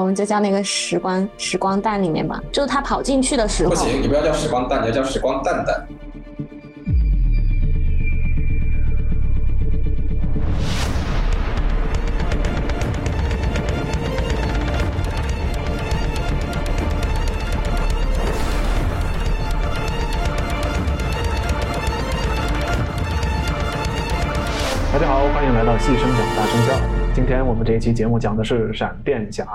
我们就叫那个时光时光蛋里面吧，就是他跑进去的时候。不行，你不要叫时光蛋，你要叫时光蛋蛋。们这一期节目讲的是闪电侠，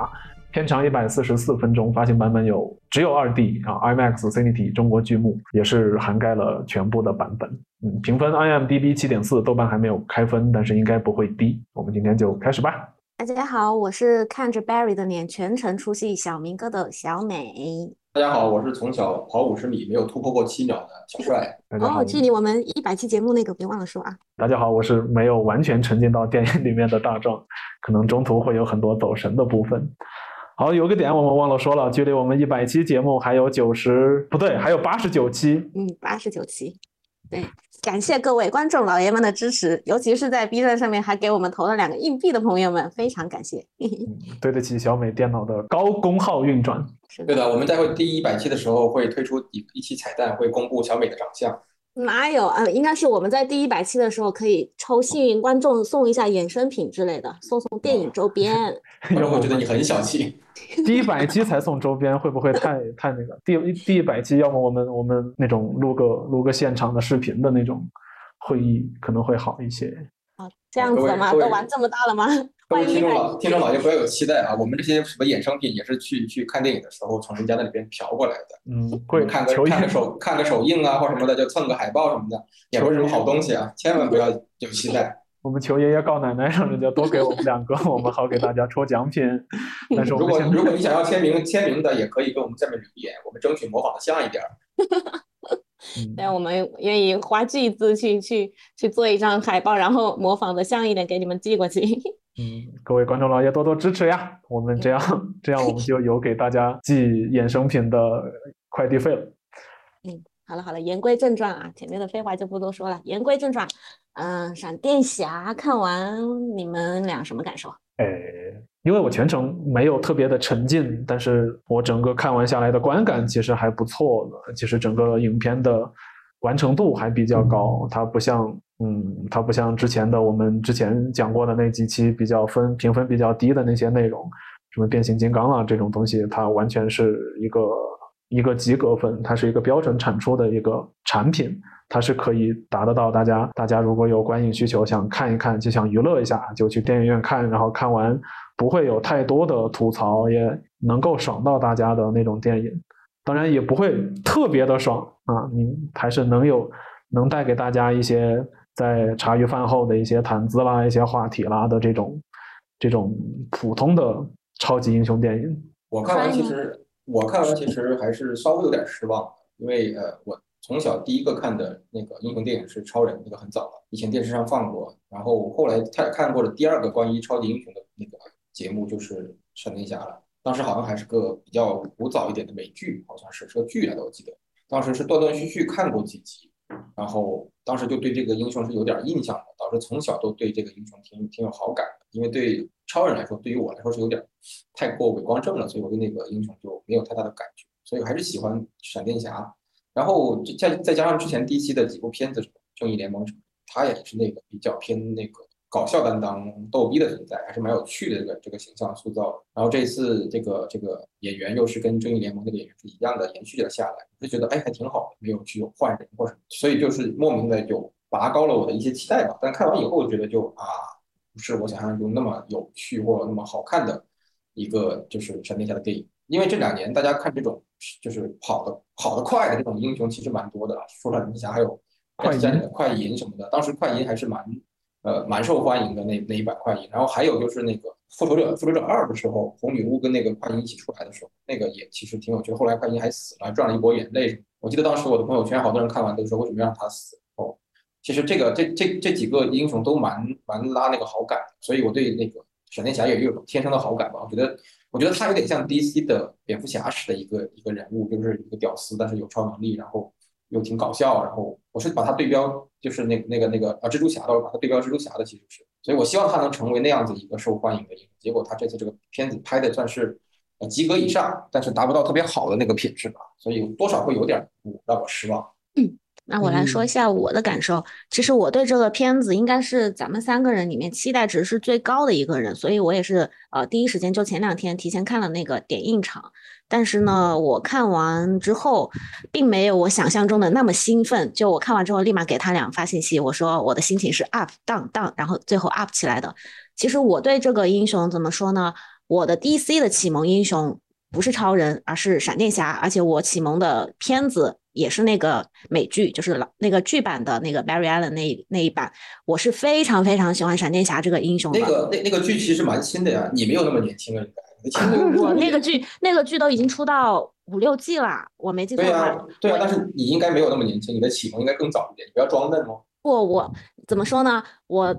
片长一百四十四分钟，发行版本有只有二 D 啊，IMAX Cinity 中国剧目，也是涵盖了全部的版本。嗯，评分 IMDB 七点四，豆瓣还没有开分，但是应该不会低。我们今天就开始吧。大家好，我是看着 Barry 的脸全程出戏小明哥的小美。大家好，我是从小跑五十米没有突破过七秒的小帅。哦，距离我们一百期节目那个别忘了说啊。大家好，我是没有完全沉浸到电影里面的大壮，可能中途会有很多走神的部分。好，有个点我们忘了说了，距离我们一百期节目还有九十不对，还有八十九期。嗯，八十九期。对，感谢各位观众老爷们的支持，尤其是在 B 站上面还给我们投了两个硬币的朋友们，非常感谢。对得起小美电脑的高功耗运转。对的，我们待会第一百期的时候会推出一一期彩蛋，会公布小美的长相。哪有啊？应该是我们在第一百期的时候可以抽幸运观众送一下衍生品之类的，送送电影周边。因为我觉得你很小气。第一百期才送周边，会不会太太那个？第第一百期，要么我们我们那种录个录个现场的视频的那种会议可能会好一些。啊，这样子吗？都玩这么大了吗？各位听众老听众老爷不要有期待啊！我们这些什么衍生品也是去去看电影的时候从人家那里边嫖过来的。嗯，会看个看个手看个手印啊，或什么的，就蹭个海报什么的，也不是什么好东西啊！千万不要有期待。我们求爷爷告奶奶，让人家多给我们两个，我们好给大家抽奖品。但是如果如果你想要签名签名的，也可以跟我们下面留言，我们争取模仿的像一点。对，我们愿意花巨资去去去做一张海报，然后模仿的像一点，给你们寄过去。嗯，各位观众老爷多多支持呀！我们这样 这样，我们就有给大家寄衍生品的快递费了。嗯，好了好了，言归正传啊，前面的废话就不多说了。言归正传，嗯，闪电侠看完你们俩什么感受？哎，因为我全程没有特别的沉浸，但是我整个看完下来的观感其实还不错的。其实整个影片的完成度还比较高，它不像。嗯，它不像之前的我们之前讲过的那几期比较分评分比较低的那些内容，什么变形金刚啊这种东西，它完全是一个一个及格分，它是一个标准产出的一个产品，它是可以达得到大家大家如果有观影需求想看一看就想娱乐一下就去电影院看，然后看完不会有太多的吐槽，也能够爽到大家的那种电影，当然也不会特别的爽啊，你还是能有能带给大家一些。在茶余饭后的一些谈资啦、一些话题啦的这种这种普通的超级英雄电影，我看完其实我看完其实还是稍微有点失望，因为呃，我从小第一个看的那个英雄电影是超人，那个很早了，以前电视上放过，然后后来看看过的第二个关于超级英雄的那个节目就是闪电侠了，当时好像还是个比较古早一点的美剧，好像是是个剧来的，我记得。当时是断断续续看过几集。然后当时就对这个英雄是有点印象的，导致从小都对这个英雄挺挺有好感的。因为对超人来说，对于我来说是有点太过伟光正了，所以我对那个英雄就没有太大的感觉。所以还是喜欢闪电侠。然后再再加上之前第一期的几部片子，正义联盟什么，他也是那个比较偏那个。搞笑担当、逗逼的存在还是蛮有趣的，这个这个形象塑造。然后这次这个这个演员又是跟正义联盟那个演员是一样的，延续了下来，就觉得哎还挺好的，没有去换人或什么，所以就是莫名的有拔高了我的一些期待吧。但看完以后我觉得就啊，不是我想象中那么有趣或那么好看的一个就是闪电侠的电影。因为这两年大家看这种就是跑的跑得快的这种英雄其实蛮多的，说闪电侠还有快银、快银什么的，当时快银还是蛮。呃，蛮受欢迎的那那一百块银，然后还有就是那个复仇者复仇者二的时候，红女巫跟那个快银一起出来的时候，那个也其实挺有趣。后来快银还死了，赚了一波眼泪。我记得当时我的朋友圈好多人看完都说为什么让他死？哦，其实这个这这这几个英雄都蛮蛮拉那个好感，所以我对那个闪电侠也有天生的好感吧。我觉得我觉得他有点像 DC 的蝙蝠侠式的一个一个人物，就是一个屌丝，但是有超能力，然后。又挺搞笑，然后我是把它对标，就是那那个那个啊蜘蛛侠的，把它对标蜘蛛侠的，其实是，所以我希望它能成为那样子一个受欢迎的英雄。结果它这次这个片子拍的算是呃及格以上，但是达不到特别好的那个品质吧，所以多少会有点让我失望。嗯那我来说一下我的感受。其实我对这个片子应该是咱们三个人里面期待值是最高的一个人，所以我也是呃第一时间就前两天提前看了那个点映场。但是呢，我看完之后并没有我想象中的那么兴奋。就我看完之后，立马给他俩发信息，我说我的心情是 up down down，然后最后 up 起来的。其实我对这个英雄怎么说呢？我的 DC 的启蒙英雄不是超人，而是闪电侠，而且我启蒙的片子。也是那个美剧，就是老那个剧版的那个 Barry Allen 那那一版，我是非常非常喜欢闪电侠这个英雄的。那个那那个剧其实蛮新的呀，你没有那么年轻了，应该。我那个剧那个剧都已经出到五六季了，我没记错。对啊，对啊，但是你应该没有那么年轻，你的启蒙应该更早一点，你不要装嫩哦。不，我怎么说呢？我。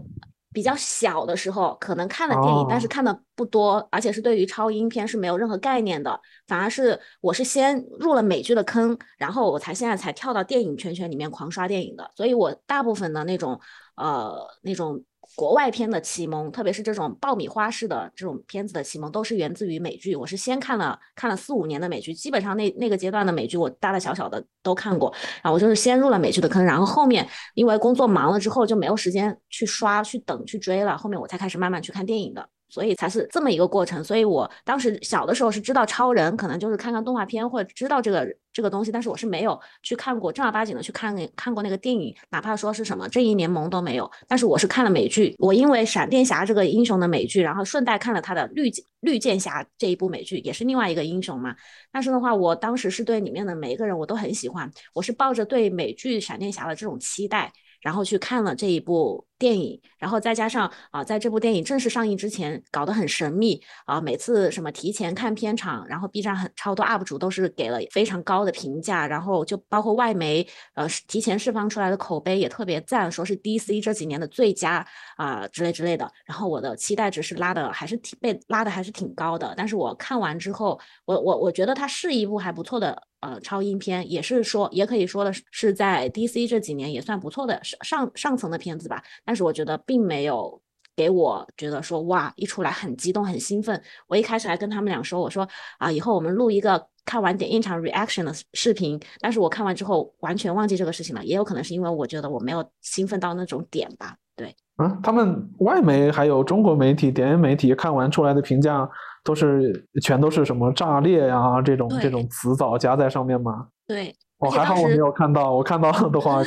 比较小的时候，可能看了电影，但是看的不多，而且是对于超英片是没有任何概念的。反而是我是先入了美剧的坑，然后我才现在才跳到电影圈圈里面狂刷电影的。所以我大部分的那种呃那种。国外片的启蒙，特别是这种爆米花式的这种片子的启蒙，都是源自于美剧。我是先看了看了四五年的美剧，基本上那那个阶段的美剧，我大大小小的都看过。然后我就是先入了美剧的坑，然后后面因为工作忙了之后就没有时间去刷、去等、去追了，后面我才开始慢慢去看电影的。所以才是这么一个过程。所以我当时小的时候是知道超人，可能就是看看动画片或者知道这个这个东西，但是我是没有去看过正儿八经的去看看过那个电影，哪怕说是什么正义联盟都没有。但是我是看了美剧，我因为闪电侠这个英雄的美剧，然后顺带看了他的绿绿箭侠这一部美剧，也是另外一个英雄嘛。但是的话，我当时是对里面的每一个人我都很喜欢，我是抱着对美剧闪电侠的这种期待。然后去看了这一部电影，然后再加上啊，在这部电影正式上映之前，搞得很神秘啊，每次什么提前看片场，然后 B 站很超多 UP 主都是给了非常高的评价，然后就包括外媒呃提前释放出来的口碑也特别赞，说是 DC 这几年的最佳啊之类之类的。然后我的期待值是拉的还是挺被拉的还是挺高的，但是我看完之后，我我我觉得它是一部还不错的。呃，超英片也是说，也可以说的是在 DC 这几年也算不错的上上上层的片子吧。但是我觉得并没有给我觉得说哇，一出来很激动很兴奋。我一开始还跟他们俩说，我说啊，以后我们录一个看完点映场 reaction 的视频。但是我看完之后完全忘记这个事情了，也有可能是因为我觉得我没有兴奋到那种点吧。对，啊，他们外媒还有中国媒体、点映媒体看完出来的评价。都是全都是什么炸裂呀这种这种词藻加在上面吗？对，我还好我没有看到，我看到的话，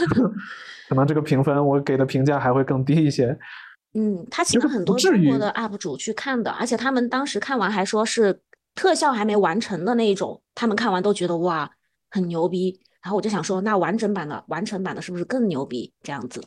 可能这个评分我给的评价还会更低一些。嗯，他请了很多中国的 UP 主去看的，而且他们当时看完还说是特效还没完成的那一种，他们看完都觉得哇很牛逼。然后我就想说，那完整版的完成版的是不是更牛逼？这样子？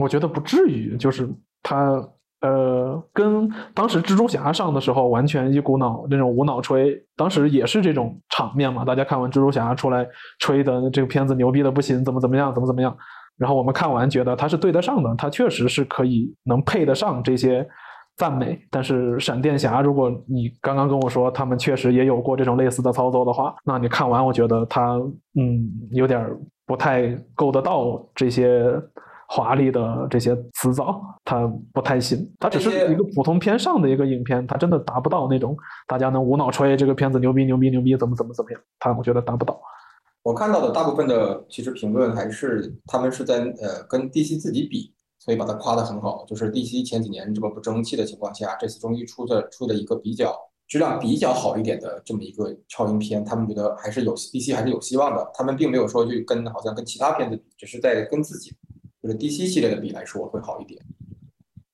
我觉得不至于，就是他。呃，跟当时蜘蛛侠上的时候完全一股脑那种无脑吹，当时也是这种场面嘛。大家看完蜘蛛侠出来吹的这个片子牛逼的不行，怎么怎么样，怎么怎么样。然后我们看完觉得它是对得上的，它确实是可以能配得上这些赞美。但是闪电侠，如果你刚刚跟我说他们确实也有过这种类似的操作的话，那你看完我觉得他嗯有点不太够得到这些。华丽的这些词藻，它不太行。它只是一个普通偏上的一个影片，它真的达不到那种大家能无脑吹这个片子牛逼牛逼牛逼怎么怎么怎么样。它我觉得达不到。我看到的大部分的其实评论还是他们是在呃跟 DC 自己比，所以把它夸得很好。就是 DC 前几年这么不争气的情况下，这次终于出的出的一个比较质量比较好一点的这么一个超英片，他们觉得还是有 DC 还是有希望的。他们并没有说去跟好像跟其他片子比，只是在跟自己。就是 DC 系列的比来说会好一点。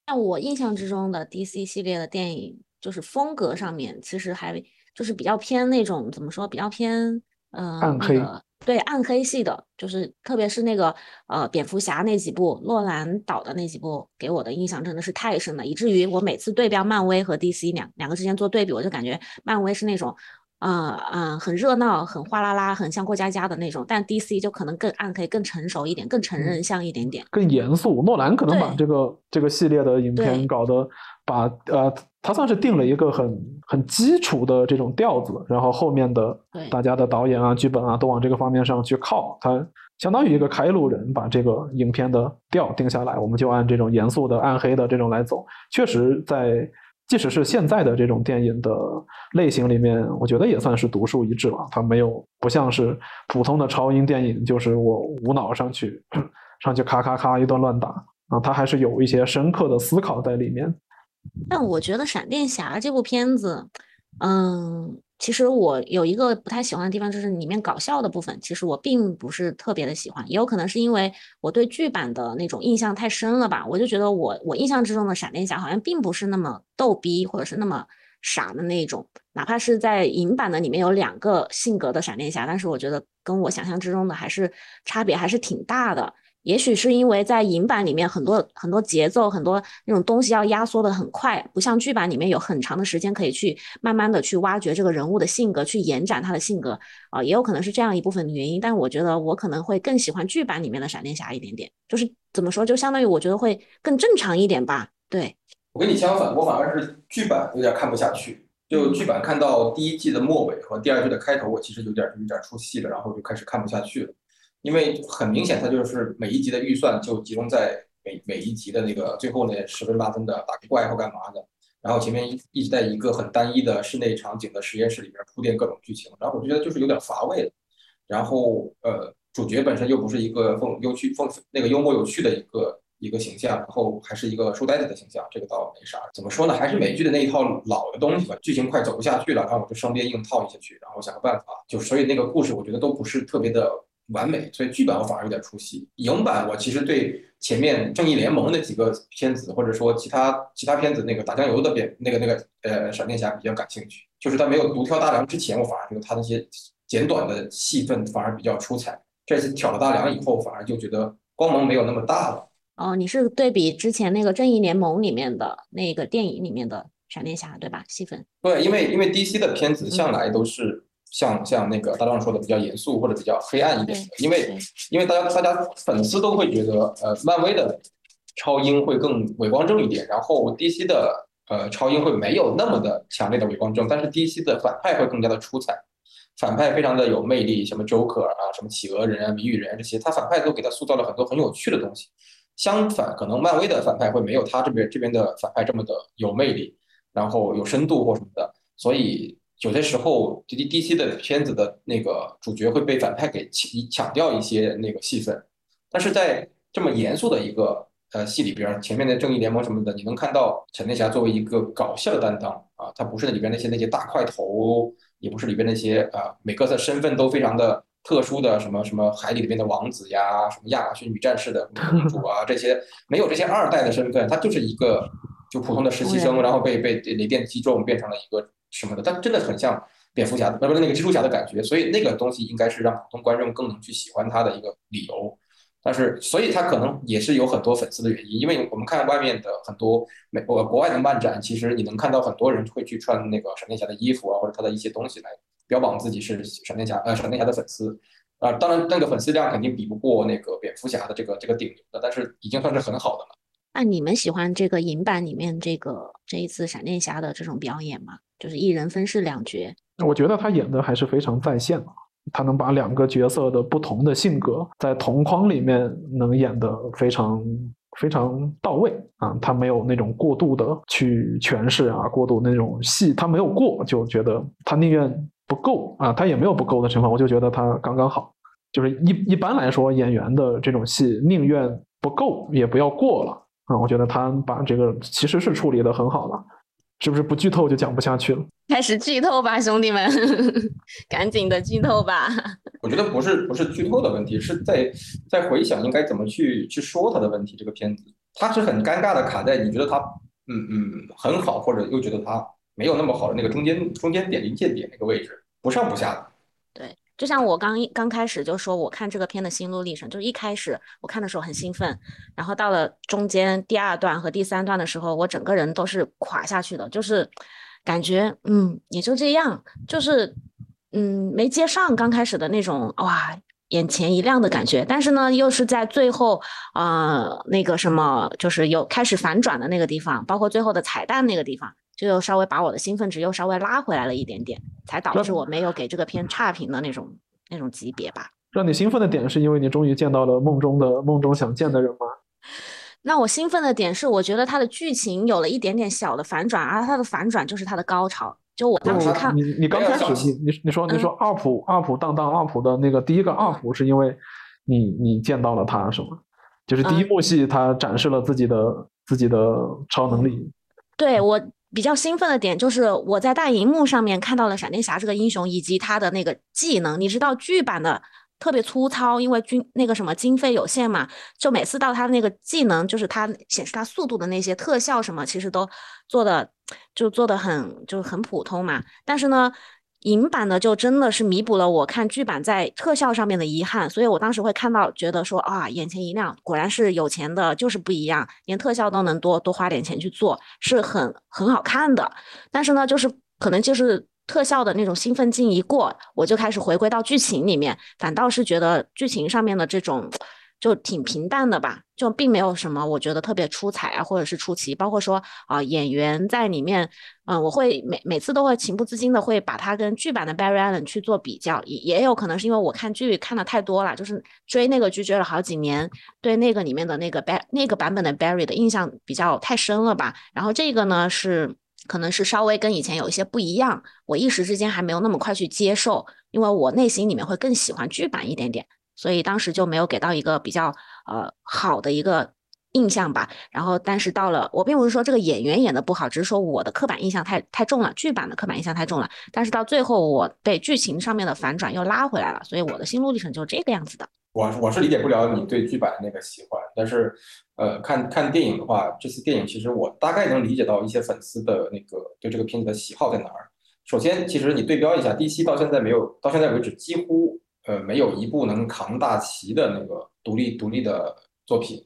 那我印象之中的 DC 系列的电影，就是风格上面其实还就是比较偏那种怎么说，比较偏呃暗黑，对暗黑系的，就是特别是那个呃蝙蝠侠那几部，诺兰导的那几部，给我的印象真的是太深了，以至于我每次对标漫威和 DC 两两个之间做对比，我就感觉漫威是那种。啊啊，很热闹，很哗啦啦，很像过家家的那种。但 DC 就可能更暗黑、更成熟一点，更成人像一点点，更严肃。诺兰可能把这个这个系列的影片搞得，把呃，他算是定了一个很很基础的这种调子，然后后面的大家的导演啊、剧本啊都往这个方面上去靠。他相当于一个开路人，把这个影片的调定下来，我们就按这种严肃的、暗黑的这种来走。确实在。即使是现在的这种电影的类型里面，我觉得也算是独树一帜了。他没有不像是普通的超英电影，就是我无脑上去 上去咔咔咔一顿乱打啊，他还是有一些深刻的思考在里面。但我觉得《闪电侠》这部片子，嗯。其实我有一个不太喜欢的地方，就是里面搞笑的部分，其实我并不是特别的喜欢，也有可能是因为我对剧版的那种印象太深了吧，我就觉得我我印象之中的闪电侠好像并不是那么逗逼，或者是那么傻的那种，哪怕是在影版的里面有两个性格的闪电侠，但是我觉得跟我想象之中的还是差别还是挺大的。也许是因为在影版里面很多很多节奏很多那种东西要压缩的很快，不像剧版里面有很长的时间可以去慢慢的去挖掘这个人物的性格，去延展他的性格啊，也有可能是这样一部分的原因。但我觉得我可能会更喜欢剧版里面的闪电侠一点点，就是怎么说，就相当于我觉得会更正常一点吧。对我跟你相反，我反而是剧版有点看不下去，就剧版看到第一季的末尾和第二季的开头，我其实有点有点出戏了，然后就开始看不下去了。因为很明显，它就是每一集的预算就集中在每每一集的那个最后那十分八分的打个怪或干嘛的，然后前面一一直在一个很单一的室内场景的实验室里边铺垫各种剧情，然后我就觉得就是有点乏味了。然后呃，主角本身又不是一个风有趣风那个幽默有趣的一个一个形象，然后还是一个书呆子的形象，这个倒没啥。怎么说呢？还是美剧的那一套老的东西吧，剧情快走不下去了，然后我就双边硬套一下去，然后想个办法，就所以那个故事我觉得都不是特别的。完美，所以剧版我反而有点出戏。影版我其实对前面《正义联盟》那几个片子，或者说其他其他片子那个打酱油的片，那个那个呃闪电侠比较感兴趣。就是他没有独挑大梁之前，我反而觉得他那些简短的戏份反而比较出彩。这次挑了大梁以后，反而就觉得光芒没有那么大了。哦，你是对比之前那个《正义联盟》里面的那个电影里面的闪电侠对吧？戏份？对，因为因为 DC 的片子向来都是。像像那个大壮说的比较严肃或者比较黑暗一点的，因为因为大家大家粉丝都会觉得，呃，漫威的超英会更伟光正一点，然后 DC 的呃超英会没有那么的强烈的伟光正，但是 DC 的反派会更加的出彩，反派非常的有魅力，什么 Joker 啊，什么企鹅人啊、谜语人这些，他反派都给他塑造了很多很有趣的东西。相反，可能漫威的反派会没有他这边这边的反派这么的有魅力，然后有深度或什么的，所以。有些时候，D D C 的片子的那个主角会被反派给抢抢掉一些那个戏份，但是在这么严肃的一个呃戏里边，前面的正义联盟什么的，你能看到闪电侠作为一个搞笑的担当啊，他不是里边那些那些大块头，也不是里边那些啊每个的身份都非常的特殊的什么什么海里里边的王子呀，什么亚马逊女战士的 公主啊这些，没有这些二代的身份，他就是一个就普通的实习生，然后被被雷电击中变成了一个。什么的，但真的很像蝙蝠侠的，不是那个蜘蛛侠的感觉，所以那个东西应该是让普通观众更能去喜欢他的一个理由。但是，所以他可能也是有很多粉丝的原因，因为我们看外面的很多美国国外的漫展，其实你能看到很多人会去穿那个闪电侠的衣服啊，或者他的一些东西来标榜自己是闪电侠呃闪电侠的粉丝啊。当然，那个粉丝量肯定比不过那个蝙蝠侠的这个这个顶流的，但是已经算是很好的了。那你们喜欢这个影版里面这个这一次闪电侠的这种表演吗？就是一人分饰两角，我觉得他演的还是非常在线的。他能把两个角色的不同的性格在同框里面能演得非常非常到位啊！他没有那种过度的去诠释啊，过度那种戏他没有过，就觉得他宁愿不够啊，他也没有不够的情况，我就觉得他刚刚好。就是一一般来说，演员的这种戏宁愿不够也不要过了啊！我觉得他把这个其实是处理的很好了。是不是不剧透就讲不下去了？开始剧透吧，兄弟们，赶紧的剧透吧！我觉得不是不是剧透的问题，是在在回想应该怎么去去说它的问题。这个片子它是很尴尬的卡在你觉得它嗯嗯很好，或者又觉得它没有那么好的那个中间中间点临界点那个位置，不上不下的。就像我刚刚开始就说，我看这个片的心路历程，就是一开始我看的时候很兴奋，然后到了中间第二段和第三段的时候，我整个人都是垮下去的，就是感觉嗯也就这样，就是嗯没接上刚开始的那种哇眼前一亮的感觉，但是呢又是在最后啊那个什么就是有开始反转的那个地方，包括最后的彩蛋那个地方。就又稍微把我的兴奋值又稍微拉回来了一点点，才导致我没有给这个片差评的那种那种级别吧。让你兴奋的点是因为你终于见到了梦中的梦中想见的人吗？那我兴奋的点是，我觉得它的剧情有了一点点小的反转，而它的反转就是它的高潮。就我当时看，你你刚开始你你你说你说 up up 当当 up 的那个第一个 up 是因为你你见到了他是吗？就是第一幕戏他展示了自己的自己的超能力。对我比较兴奋的点就是我在大荧幕上面看到了闪电侠这个英雄以及他的那个技能。你知道剧版的。特别粗糙，因为军那个什么经费有限嘛，就每次到他那个技能，就是他显示他速度的那些特效什么，其实都做的就做的很就是很普通嘛。但是呢，影版的就真的是弥补了我看剧版在特效上面的遗憾，所以我当时会看到觉得说啊，眼前一亮，果然是有钱的，就是不一样，连特效都能多多花点钱去做，是很很好看的。但是呢，就是可能就是。特效的那种兴奋劲一过，我就开始回归到剧情里面，反倒是觉得剧情上面的这种就挺平淡的吧，就并没有什么我觉得特别出彩啊，或者是出奇。包括说啊，演员在里面，嗯，我会每每次都会情不自禁的会把他跟剧版的 Barry Allen 去做比较，也也有可能是因为我看剧看的太多了，就是追那个剧追了好几年，对那个里面的那个 Bar 那个版本的 Barry 的印象比较太深了吧。然后这个呢是。可能是稍微跟以前有一些不一样，我一时之间还没有那么快去接受，因为我内心里面会更喜欢剧版一点点，所以当时就没有给到一个比较呃好的一个印象吧。然后，但是到了，我并不是说这个演员演的不好，只是说我的刻板印象太太重了，剧版的刻板印象太重了。但是到最后，我被剧情上面的反转又拉回来了，所以我的心路历程就是这个样子的。我我是理解不了你对剧版的那个喜欢，但是，呃，看看电影的话，这次电影其实我大概能理解到一些粉丝的那个对这个片子的喜好在哪儿。首先，其实你对标一下，DC 到现在没有到现在为止几乎呃没有一部能扛大旗的那个独立独立的作品。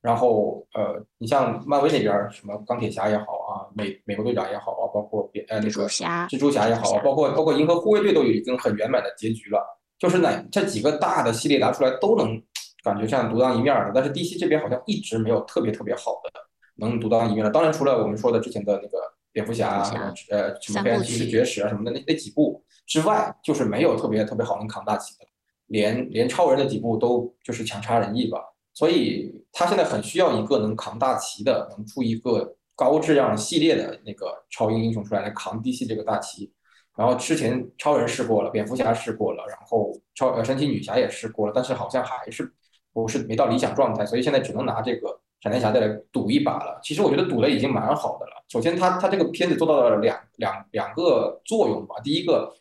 然后，呃，你像漫威那边什么钢铁侠也好啊，美美国队长也好啊，包括别呃那个蜘蛛侠也好啊，包括包括银河护卫队都已经很圆满的结局了。就是哪这几个大的系列拿出来都能感觉像独当一面的，但是 DC 这边好像一直没有特别特别好的能独当一面的。当然，除了我们说的之前的那个蝙蝠侠，呃，什么黑暗骑士绝食啊什么的那那几部之外，就是没有特别特别好能扛大旗的。连连超人的几部都就是强差人意吧。所以他现在很需要一个能扛大旗的，能出一个高质量系列的那个超英英雄出来来扛 DC 这个大旗。然后之前超人试过了，蝙蝠侠试过了，然后超呃神奇女侠也试过了，但是好像还是不是没到理想状态，所以现在只能拿这个闪电侠再来赌一把了。其实我觉得赌的已经蛮好的了。首先，他他这个片子做到了两两两个作用吧。第一个，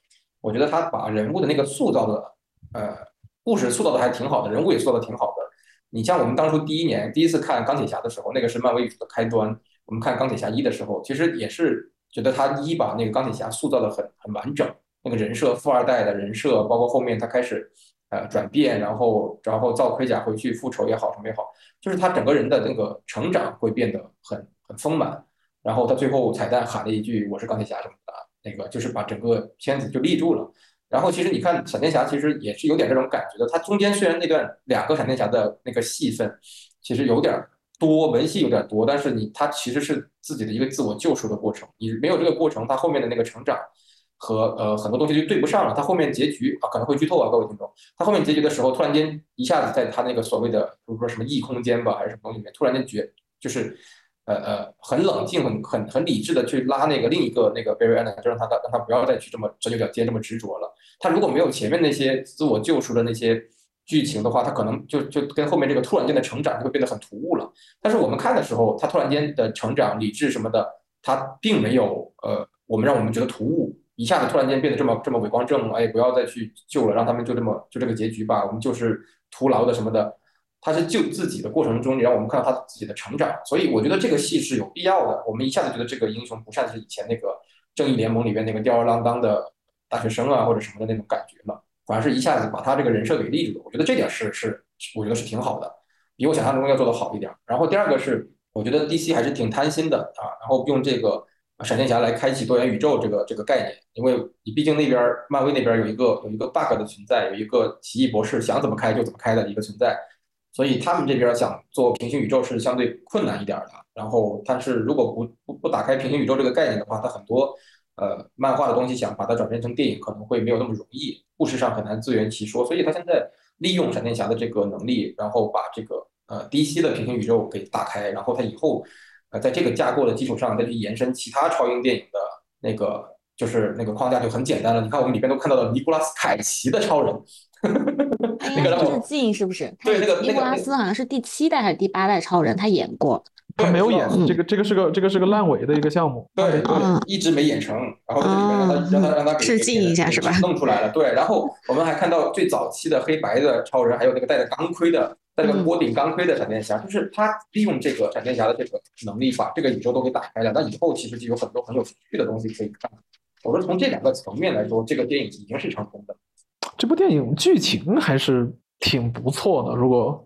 我觉得他把人物的那个塑造的呃故事塑造的还挺好的，人物也塑造的挺好的。你像我们当初第一年第一次看钢铁侠的时候，那个是漫威宇宙的开端。我们看钢铁侠一的时候，其实也是。觉得他一把那个钢铁侠塑造的很很完整，那个人设富二代的人设，包括后面他开始呃转变，然后然后造盔甲回去复仇也好什么也好，就是他整个人的那个成长会变得很很丰满。然后他最后彩蛋喊了一句“我是钢铁侠”什么的，那个就是把整个片子就立住了。然后其实你看闪电侠其实也是有点这种感觉的，他中间虽然那段两个闪电侠的那个戏份其实有点。多文戏有点多，但是你他其实是自己的一个自我救赎的过程。你没有这个过程，他后面的那个成长和呃很多东西就对不上了。他后面结局啊可能会剧透啊，各位听众。他后面结局的时候，突然间一下子在他那个所谓的比如说什么异空间吧，还是什么东西里面，突然间觉就是呃呃很冷静、很很很理智的去拉那个另一个那个 Barry Allen，就让他让他不要再去这么钻牛角尖、这么执着了。他如果没有前面那些自我救赎的那些。剧情的话，他可能就就跟后面这个突然间的成长就会变得很突兀了。但是我们看的时候，他突然间的成长、理智什么的，他并没有呃，我们让我们觉得突兀，一下子突然间变得这么这么伟光正，哎，不要再去救了，让他们就这么就这个结局吧，我们就是徒劳的什么的。他是救自己的过程中，你让我们看到他自己的成长，所以我觉得这个戏是有必要的。我们一下子觉得这个英雄不像是以前那个正义联盟里面那个吊儿郎当的大学生啊，或者什么的那种感觉了。反而是一下子把他这个人设给立住了，我觉得这点是是，我觉得是挺好的，比我想象中要做的好一点。然后第二个是，我觉得 DC 还是挺贪心的啊，然后用这个闪电侠来开启多元宇宙这个这个概念，因为你毕竟那边漫威那边有一个有一个 bug 的存在，有一个奇异博士想怎么开就怎么开的一个存在，所以他们这边想做平行宇宙是相对困难一点的。然后，但是如果不不不打开平行宇宙这个概念的话，它很多。呃，漫画的东西想把它转变成电影，可能会没有那么容易，故事上很难自圆其说。所以他现在利用闪电侠的这个能力，然后把这个呃 DC 的平行宇宙给打开，然后它以后呃在这个架构的基础上再去延伸其他超英电影的那个就是那个框架就很简单了。你看我们里边都看到了尼古拉斯凯奇的超人，那个致敬是不是？对，那个尼古拉斯好像是第七代还是第八代超人，他演过。他没有演这个，这个是个这个是个烂尾的一个项目，对对，一直没演成。然后这里面让他让他让他致敬一下是吧？弄出来了，对。然后我们还看到最早期的黑白的超人，还有那个戴着钢盔的、戴着锅顶钢盔的闪电侠，就是他利用这个闪电侠的这个能力，把这个宇宙都给打开了。那以后其实就有很多很有趣的东西可以看。我说从这两个层面来说，这个电影已经是成功的。这部电影剧情还是挺不错的，如果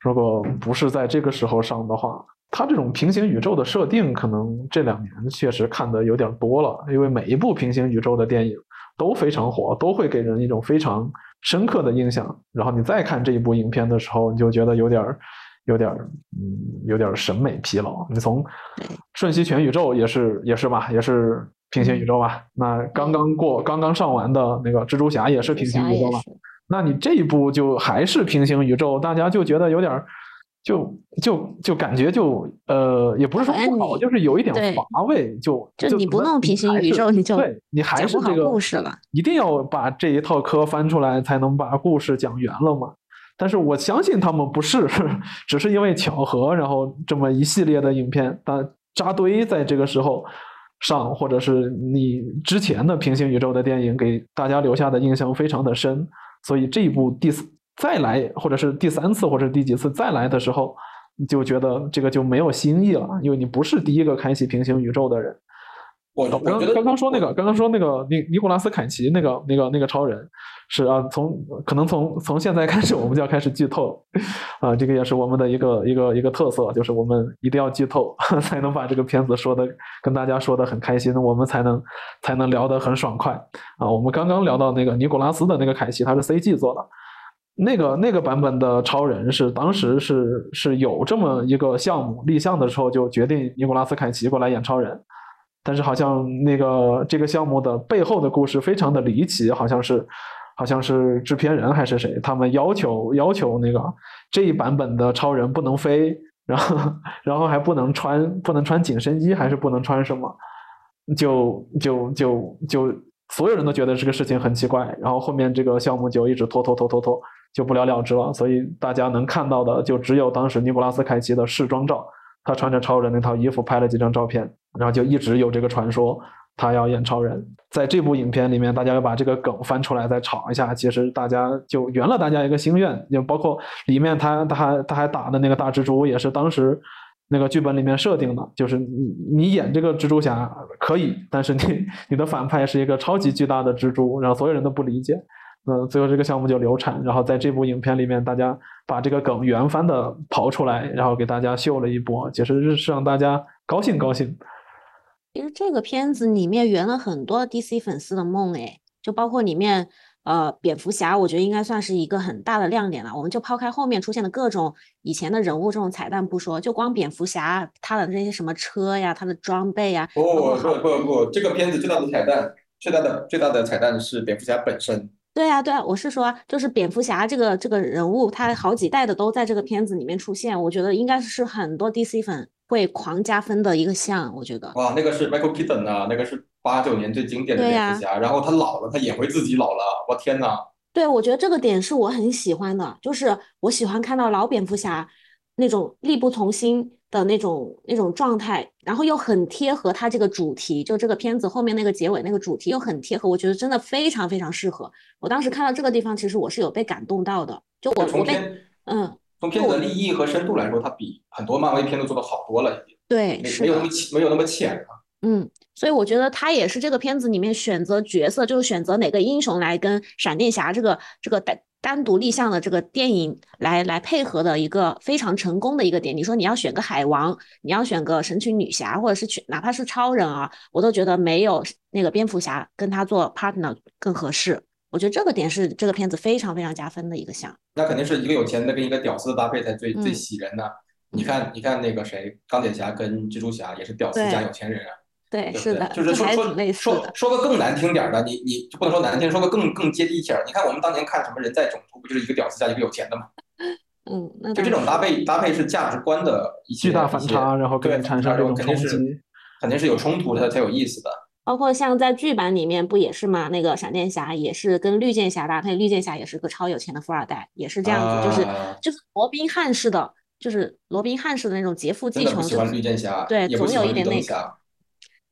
如果不是在这个时候上的话。它这种平行宇宙的设定，可能这两年确实看的有点多了，因为每一部平行宇宙的电影都非常火，都会给人一种非常深刻的印象。然后你再看这一部影片的时候，你就觉得有点有点嗯，有点审美疲劳。你从瞬息全宇宙也是也是吧，也是平行宇宙吧？那刚刚过刚刚上完的那个蜘蛛侠也是平行宇宙吧？那你这一部就还是平行宇宙，大家就觉得有点。就就就感觉就呃，也不是说不好，就是有一点乏味。就就你不弄平行宇宙，你就对你还是这个故事了。一定要把这一套科翻出来，才能把故事讲圆了嘛。但是我相信他们不是，只是因为巧合，然后这么一系列的影片，但扎堆在这个时候上，或者是你之前的平行宇宙的电影给大家留下的印象非常的深，所以这一部第四。再来，或者是第三次，或者第几次再来的时候，就觉得这个就没有新意了，因为你不是第一个开启平行宇宙的人。我刚刚刚说那个，刚刚说那个尼尼古拉斯凯奇那个那个那个超人，是啊，从可能从从现在开始我们就要开始剧透，啊，这个也是我们的一个一个一个特色，就是我们一定要剧透，才能把这个片子说的跟大家说的很开心，我们才能才能聊得很爽快啊。我们刚刚聊到那个尼古拉斯的那个凯奇，他是 CG 做的。那个那个版本的超人是当时是是有这么一个项目立项的时候就决定尼古拉斯凯奇过来演超人，但是好像那个这个项目的背后的故事非常的离奇，好像是好像是制片人还是谁，他们要求要求那个这一版本的超人不能飞，然后然后还不能穿不能穿紧身衣，还是不能穿什么，就就就就所有人都觉得这个事情很奇怪，然后后面这个项目就一直拖拖拖拖拖。就不了了之了，所以大家能看到的就只有当时尼古拉斯凯奇的试装照，他穿着超人那套衣服拍了几张照片，然后就一直有这个传说他要演超人。在这部影片里面，大家要把这个梗翻出来再炒一下，其实大家就圆了大家一个心愿，就包括里面他他还他还打的那个大蜘蛛，也是当时那个剧本里面设定的，就是你你演这个蜘蛛侠可以，但是你 你的反派是一个超级巨大的蜘蛛，然后所有人都不理解。嗯，最后这个项目就流产，然后在这部影片里面，大家把这个梗原翻的刨出来，然后给大家秀了一波，其实是让大家高兴高兴。其实这个片子里面圆了很多 DC 粉丝的梦，哎，就包括里面呃蝙蝠侠，我觉得应该算是一个很大的亮点了。我们就抛开后面出现的各种以前的人物这种彩蛋不说，就光蝙蝠侠他的那些什么车呀，他的装备呀，不不不不，这个片子最大的彩蛋，最大的最大的彩蛋是蝙蝠侠本身。对啊，对啊，我是说，就是蝙蝠侠这个这个人物，他好几代的都在这个片子里面出现，我觉得应该是很多 DC 粉会狂加分的一个项，我觉得。哇，那个是 Michael Keaton 啊，那个是八九年最经典的蝙蝠侠，然后他老了，他也会自己老了，我天呐。对，我觉得这个点是我很喜欢的，就是我喜欢看到老蝙蝠侠那种力不从心。的那种那种状态，然后又很贴合他这个主题，就这个片子后面那个结尾那个主题又很贴合，我觉得真的非常非常适合。我当时看到这个地方，其实我是有被感动到的。就我从片，嗯，从片子的立意和深度来说，它比很多漫威片都做的好多了，已经。对，没有那么浅，没有那么浅了。嗯，所以我觉得他也是这个片子里面选择角色，就是选择哪个英雄来跟闪电侠这个这个单。单独立项的这个电影来来配合的一个非常成功的一个点，你说你要选个海王，你要选个神奇女侠，或者是去哪怕是超人啊，我都觉得没有那个蝙蝠侠跟他做 partner 更合适。我觉得这个点是这个片子非常非常加分的一个项。那肯定是一个有钱的跟一个屌丝的搭配才最最喜人的。你看，你看那个谁，钢铁侠跟蜘蛛侠也是屌丝加有钱人啊。对，是的，就是说说说说个更难听点的，你你就不能说难听，说个更更接地气儿。你看我们当年看什么人在囧途，不就是一个屌丝加一个有钱的吗？嗯，那就这种搭配搭配是价值观的一些巨大反差，然后对产生这种冲击，肯定是有冲突的才有意思的。包括像在剧版里面不也是嘛？那个闪电侠也是跟绿箭侠搭配，绿箭侠也是个超有钱的富二代，也是这样子，就是就是罗宾汉式的，就是罗宾汉式的那种劫富济穷。喜欢绿箭侠，对，总有一点那个。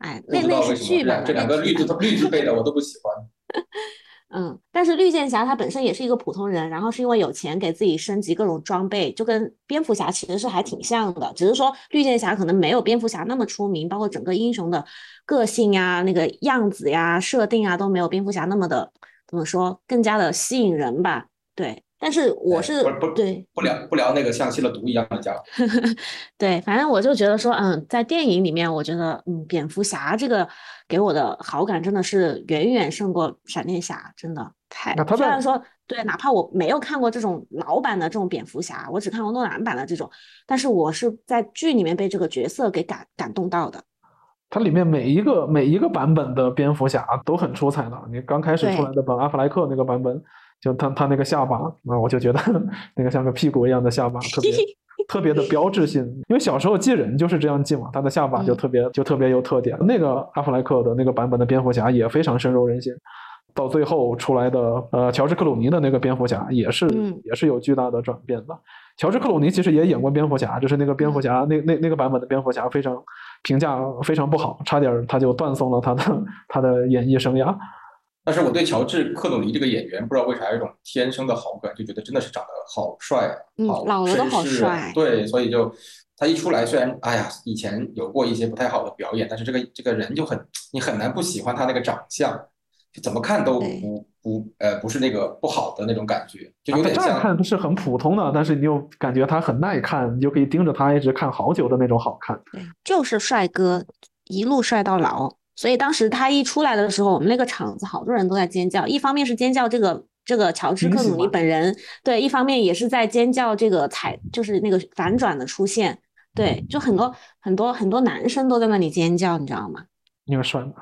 哎，那那是剧版的，这两个绿字绿字辈的我都不喜欢。嗯，但是绿箭侠他本身也是一个普通人，然后是因为有钱给自己升级各种装备，就跟蝙蝠侠其实是还挺像的，只是说绿箭侠可能没有蝙蝠侠那么出名，包括整个英雄的个性呀、那个样子呀、设定啊都没有蝙蝠侠那么的怎么说更加的吸引人吧？对。但是我是不不对不聊不聊那个像吸了毒一样的家伙。对，反正我就觉得说，嗯，在电影里面，我觉得，嗯，蝙蝠侠这个给我的好感真的是远远胜过闪电侠，真的太。虽然说，对，哪怕我没有看过这种老版的这种蝙蝠侠，我只看过诺兰版的这种，但是我是在剧里面被这个角色给感感动到的。它里面每一个每一个版本的蝙蝠侠都很出彩的，你刚开始出来的本阿弗莱克那个版本。就他他那个下巴，那我就觉得 那个像个屁股一样的下巴，特别 特别的标志性。因为小时候记人就是这样记嘛，他的下巴就特别就特别有特点。那个阿弗莱克的那个版本的蝙蝠侠也非常深入人心。到最后出来的呃乔治克鲁尼的那个蝙蝠侠也是也是有巨大的转变的。乔治克鲁尼其实也演过蝙蝠侠，就是那个蝙蝠侠那那那个版本的蝙蝠侠非常评价非常不好，差点他就断送了他的他的演艺生涯。但是我对乔治·克鲁尼这个演员不知道为啥有一种天生的好感，就觉得真的是长得好帅，好绅士。对，所以就他一出来，虽然哎呀以前有过一些不太好的表演，但是这个这个人就很你很难不喜欢他那个长相，就怎么看都不不呃不是那个不好的那种感觉，就有点像看是很普通的，但是你又感觉他很耐看，你就可以盯着他一直看好久的那种好看。对，就是帅哥，一路帅到老。所以当时他一出来的时候，我们那个场子好多人都在尖叫。一方面是尖叫这个这个乔治克鲁尼本人，对；一方面也是在尖叫这个彩，就是那个反转的出现。对，就很多很多很多男生都在那里尖叫，你知道吗？你们帅吗？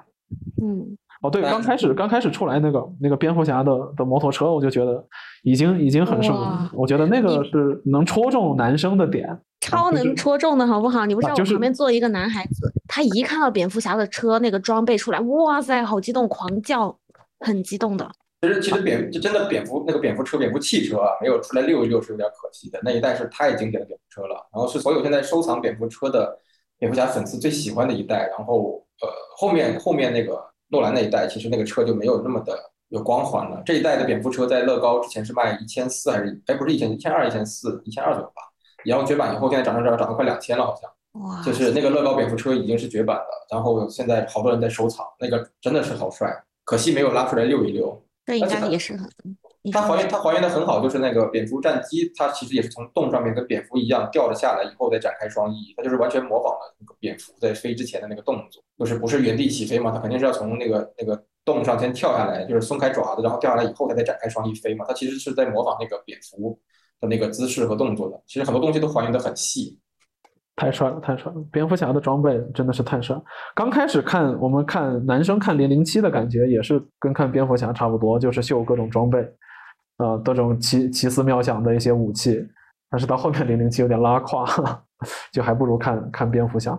嗯。哦，对，刚开始刚开始出来那个那个蝙蝠侠的的摩托车，我就觉得已经已经很帅了。我觉得那个是能戳中男生的点。超能戳中的好不好？你不知道我旁边坐一个男孩子，他一看到蝙蝠侠的车那个装备出来，哇塞，好激动，狂叫，很激动的。其实其实蝙就真的蝙蝠那个蝙蝠车蝙蝠汽车啊，没有出来溜一溜是有点可惜的。那一代是太经典的蝙蝠车了，然后是所有现在收藏蝙蝠车的蝙蝠侠粉丝最喜欢的一代。然后呃后面后面那个诺兰那一代，其实那个车就没有那么的有光环了。这一代的蝙蝠车在乐高之前是卖一千四还是哎不是一千一千二一千四一千二左右吧。然后绝版以后，现在涨涨涨涨到快两千了，好像。哇！就是那个乐高蝙蝠车已经是绝版了，然后现在好多人在收藏，那个真的是好帅，可惜没有拉出来溜一溜。这应该也是很。它还原它还原的很好，就是那个蝙蝠战机，它其实也是从洞上面跟蝙蝠一样掉了下来以后再展开双翼，它就是完全模仿了那个蝙蝠在飞之前的那个动作，就是不是原地起飞嘛？它肯定是要从那个那个洞上先跳下来，就是松开爪子，然后掉下来以后它再展开双翼飞嘛？它其实是在模仿那个蝙蝠。的那个姿势和动作的，其实很多东西都还原的很细，太帅了，太帅了！蝙蝠侠的装备真的是太帅。刚开始看我们看男生看零零七的感觉也是跟看蝙蝠侠差不多，就是秀各种装备，呃，各种奇奇思妙想的一些武器。但是到后面零零七有点拉胯，就还不如看看蝙蝠侠。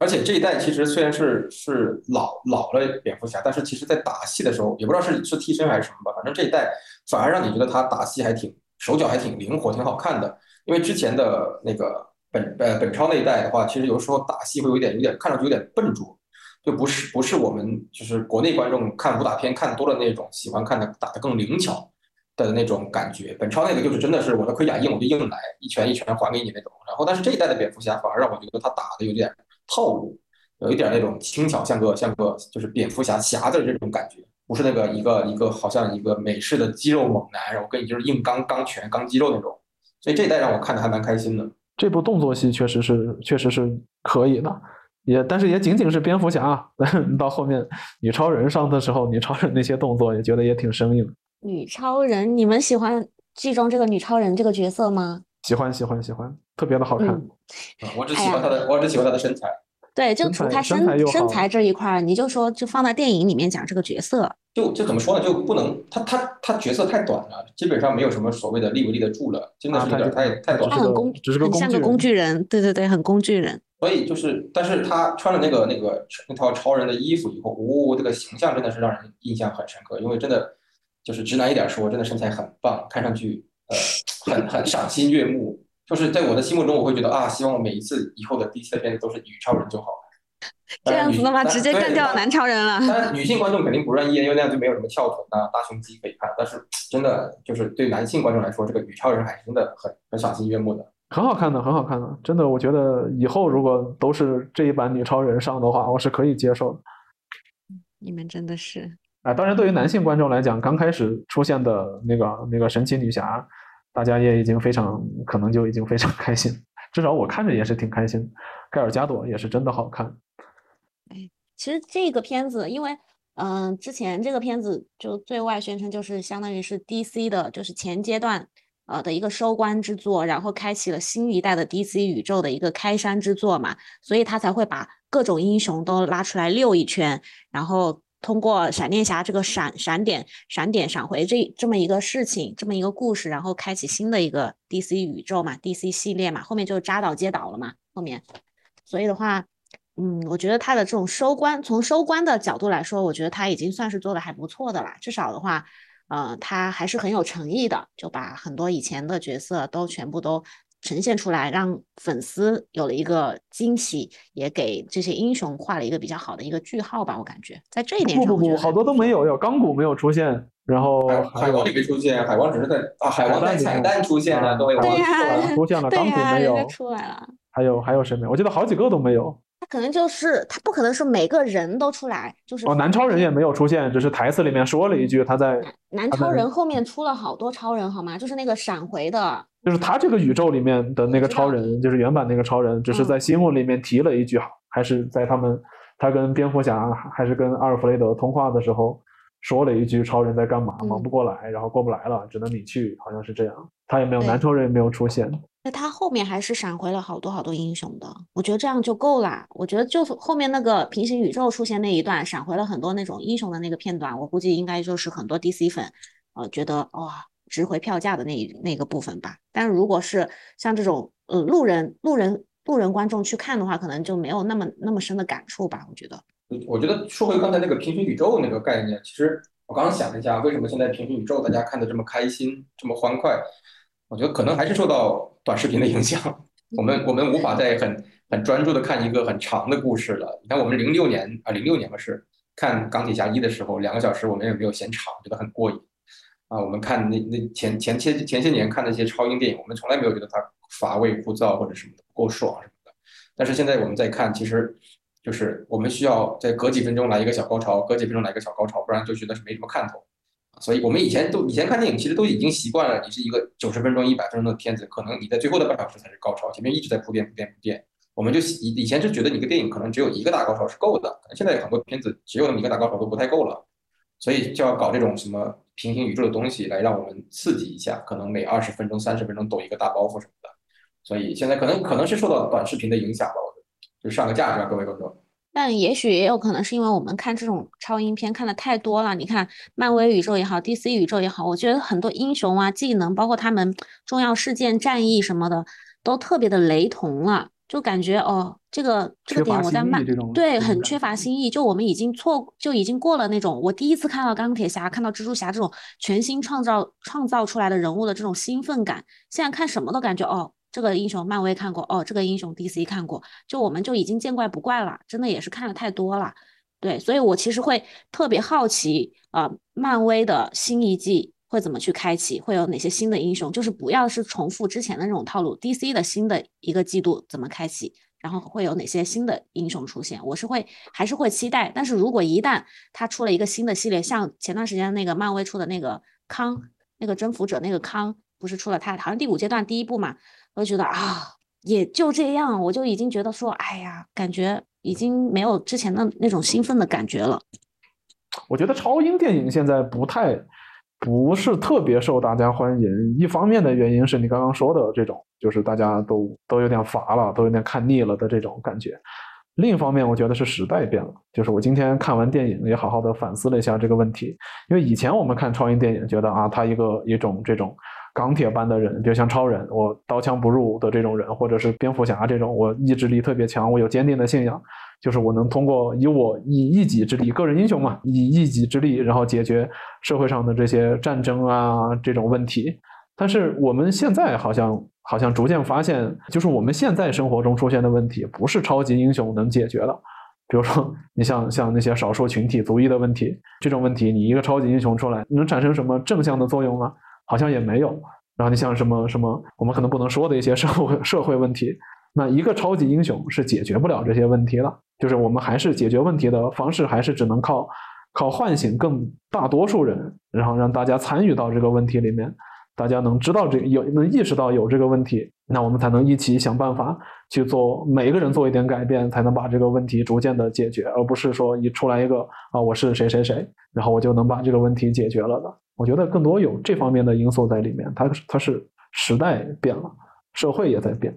而且这一代其实虽然是是老老了蝙蝠侠，但是其实在打戏的时候，也不知道是是替身还是什么吧，反正这一代反而让你觉得他打戏还挺。手脚还挺灵活，挺好看的。因为之前的那个本呃本超那一代的话，其实有时候打戏会有点有点看上去有点笨拙，就不是不是我们就是国内观众看武打片看多了那种喜欢看的打的更灵巧的那种感觉。本超那个就是真的是我的盔甲硬我就硬来，一拳一拳还给你那种。然后但是这一代的蝙蝠侠反而让我觉得他打的有点套路，有一点那种轻巧，像个像个就是蝙蝠侠侠的这种感觉。不是那个一个一个好像一个美式的肌肉猛男，然后跟你就是硬刚钢拳钢肌肉那种，所以这一代让我看的还蛮开心的。这部动作戏确实是确实是可以的，也但是也仅仅是蝙蝠侠。到后面女超人上的时候，女超人那些动作也觉得也挺生硬。女超人，你们喜欢剧中这个女超人这个角色吗？喜欢喜欢喜欢，特别的好看。我只喜欢她的，我只喜欢她的身材。对，就除开身身材这一块儿，你就说就放在电影里面讲这个角色。就就怎么说呢？就不能他他他角色太短了，基本上没有什么所谓的立不立得住了，真的是有点太太短了。他很工，只是个很像个工具人，对对对，很工具人。所以就是，但是他穿了那个那个那套超人的衣服以后，哦，这个形象真的是让人印象很深刻。因为真的就是直男一点说，真的身材很棒，看上去呃很很赏心悦目。就是在我的心目中，我会觉得啊，希望每一次以后的 DC 的片子都是女超人就好。这样子的话？直接干掉男超人了。当然，女性观众肯定不愿意，因为那样就没有什么翘臀啊、大胸肌可以看。但是，真的就是对男性观众来说，这个女超人还是真的很很赏心悦目的，很好看的，很好看的。真的，我觉得以后如果都是这一版女超人上的话，我是可以接受的。你们真的是啊！当然，对于男性观众来讲，刚开始出现的那个那个神奇女侠，大家也已经非常可能就已经非常开心。至少我看着也是挺开心。盖尔加朵也是真的好看。哎其实这个片子，因为嗯，之前这个片子就对外宣称就是相当于是 DC 的，就是前阶段呃的一个收官之作，然后开启了新一代的 DC 宇宙的一个开山之作嘛，所以他才会把各种英雄都拉出来溜一圈，然后通过闪电侠这个闪闪点闪点闪回这这么一个事情，这么一个故事，然后开启新的一个 DC 宇宙嘛，DC 系列嘛，后面就扎导接导了嘛，后面，所以的话。嗯，我觉得他的这种收官，从收官的角度来说，我觉得他已经算是做的还不错的啦。至少的话，呃，他还是很有诚意的，就把很多以前的角色都全部都呈现出来，让粉丝有了一个惊喜，也给这些英雄画了一个比较好的一个句号吧。我感觉在这一点上，不不不，好多都没有，有钢骨没有出现，然后海王也没出现，海王只是在啊，海王在彩蛋出现了，各位，对呀，出现了，钢骨没有出来了，还有还有谁没有？我记得好几个都没有。他可能就是他不可能是每个人都出来，就是哦，南超人也没有出现，只是台词里面说了一句他在南超人后面出了好多超人好吗？就是那个闪回的，就是他这个宇宙里面的那个超人，就是原版那个超人，只是在新闻里面提了一句，还是在他们他跟蝙蝠侠还是跟阿尔弗雷德通话的时候说了一句超人在干嘛，忙不过来，然后过不来了，只能你去，好像是这样。他也没有男超人也没有出现。那他后面还是闪回了好多好多英雄的，我觉得这样就够了。我觉得就后面那个平行宇宙出现那一段，闪回了很多那种英雄的那个片段，我估计应该就是很多 DC 粉，呃，觉得哇值回票价的那那个部分吧。但是如果是像这种呃路人路人路人观众去看的话，可能就没有那么那么深的感触吧。我觉得，我觉得说回刚才那个平行宇宙那个概念，其实我刚刚想了一下，为什么现在平行宇宙大家看的这么开心，这么欢快？我觉得可能还是受到短视频的影响，我们我们无法再很很专注的看一个很长的故事了。你看，我们零六年啊，零六年嘛是看钢铁侠一的时候，两个小时我们也没有嫌长，觉得很过瘾啊。我们看那那前前些前些年看那些超英电影，我们从来没有觉得它乏味枯燥或者什么的不够爽什么的。但是现在我们在看，其实就是我们需要在隔几分钟来一个小高潮，隔几分钟来一个小高潮，不然就觉得是没什么看头。所以，我们以前都以前看电影，其实都已经习惯了，你是一个九十分钟、一百分钟的片子，可能你在最后的半小时才是高潮，前面一直在铺垫、铺垫、铺垫。我们就以以前就觉得你个电影可能只有一个大高潮是够的，现在很多片子只有那么一个大高潮都不太够了，所以就要搞这种什么平行宇宙的东西来让我们刺激一下，可能每二十分钟、三十分钟抖一个大包袱什么的。所以现在可能可能是受到短视频的影响吧，我就上个价是吧，各位观众。但也许也有可能是因为我们看这种超英片看的太多了。你看漫威宇宙也好，DC 宇宙也好，我觉得很多英雄啊、技能，包括他们重要事件、战役什么的，都特别的雷同了。就感觉哦，这个这个点我在慢对很缺乏新意。就我们已经错就已经过了那种我第一次看到钢铁侠、看到蜘蛛侠这种全新创造创造出来的人物的这种兴奋感。现在看什么都感觉哦。这个英雄漫威看过哦，这个英雄 DC 看过，就我们就已经见怪不怪了，真的也是看的太多了，对，所以我其实会特别好奇啊，漫威的新一季会怎么去开启，会有哪些新的英雄，就是不要是重复之前的那种套路，DC 的新的一个季度怎么开启，然后会有哪些新的英雄出现，我是会还是会期待，但是如果一旦他出了一个新的系列，像前段时间那个漫威出的那个康，那个征服者那个康，不是出了他好像第五阶段第一部嘛。我就觉得啊，也就这样，我就已经觉得说，哎呀，感觉已经没有之前的那种兴奋的感觉了。我觉得超英电影现在不太，不是特别受大家欢迎。一方面的原因是你刚刚说的这种，就是大家都都有点乏了，都有点看腻了的这种感觉。另一方面，我觉得是时代变了。就是我今天看完电影，也好好的反思了一下这个问题。因为以前我们看超英电影，觉得啊，他一个一种这种钢铁般的人，就像超人，我刀枪不入的这种人，或者是蝙蝠侠这种，我意志力特别强，我有坚定的信仰，就是我能通过以我以一己之力，个人英雄嘛，以一己之力，然后解决社会上的这些战争啊这种问题。但是我们现在好像。好像逐渐发现，就是我们现在生活中出现的问题，不是超级英雄能解决的。比如说，你像像那些少数群体族裔的问题，这种问题，你一个超级英雄出来，能产生什么正向的作用吗？好像也没有。然后你像什么什么，我们可能不能说的一些社会社会问题，那一个超级英雄是解决不了这些问题的。就是我们还是解决问题的方式，还是只能靠靠唤醒更大多数人，然后让大家参与到这个问题里面。大家能知道这有能意识到有这个问题，那我们才能一起想办法去做，每个人做一点改变，才能把这个问题逐渐的解决，而不是说一出来一个啊我是谁谁谁，然后我就能把这个问题解决了的。我觉得更多有这方面的因素在里面，它它是时代变了，社会也在变。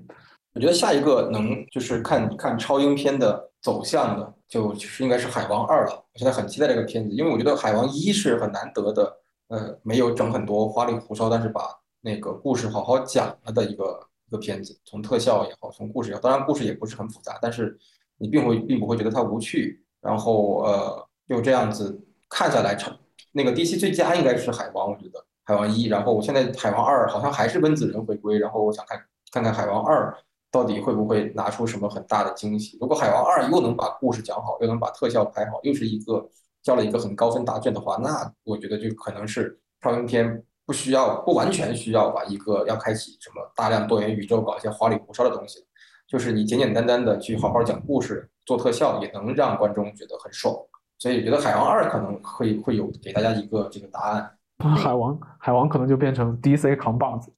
我觉得下一个能就是看看超英片的走向的，就就是应该是《海王二》了。我现在很期待这个片子，因为我觉得《海王一》是很难得的。呃，没有整很多花里胡哨，但是把那个故事好好讲了的一个一个片子，从特效也好，从故事也好，当然故事也不是很复杂，但是你并会并不会觉得它无趣。然后呃，就这样子看下来，成那个 DC 最佳应该是海王，我觉得海王一。然后我现在海王二好像还是温子仁回归，然后我想看看看海王二到底会不会拿出什么很大的惊喜。如果海王二又能把故事讲好，又能把特效拍好，又是一个。交了一个很高分答卷的话，那我觉得就可能是超英片不需要不完全需要把一个要开启什么大量多元宇宙搞一些花里胡哨的东西，就是你简简单单的去好好讲故事做特效也能让观众觉得很爽，所以觉得海王二可能会会有给大家一个这个答案。海王海王可能就变成 DC 扛把子，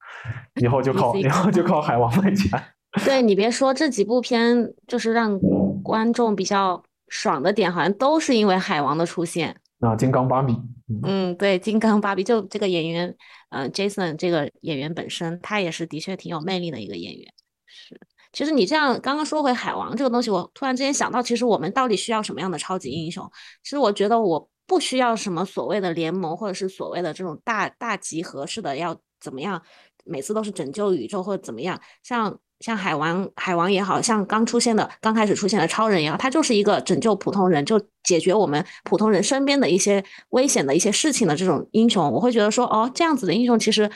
以后就靠以后就靠海王卖钱。对你别说这几部片，就是让观众比较。爽的点好像都是因为海王的出现啊，金刚芭比，嗯，对，金刚芭比就这个演员，呃，Jason 这个演员本身他也是的确挺有魅力的一个演员。是，其实你这样刚刚说回海王这个东西，我突然之间想到，其实我们到底需要什么样的超级英雄？其实我觉得我不需要什么所谓的联盟，或者是所谓的这种大大集合式的要怎么样，每次都是拯救宇宙或者怎么样，像。像海王，海王也好像刚出现的，刚开始出现的超人也好，他就是一个拯救普通人，就解决我们普通人身边的一些危险的一些事情的这种英雄。我会觉得说，哦，这样子的英雄其实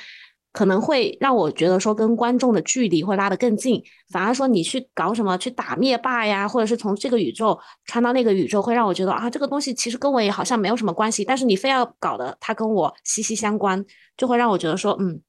可能会让我觉得说，跟观众的距离会拉得更近。反而说你去搞什么去打灭霸呀，或者是从这个宇宙穿到那个宇宙，会让我觉得啊，这个东西其实跟我也好像没有什么关系。但是你非要搞的，它跟我息息相关，就会让我觉得说，嗯，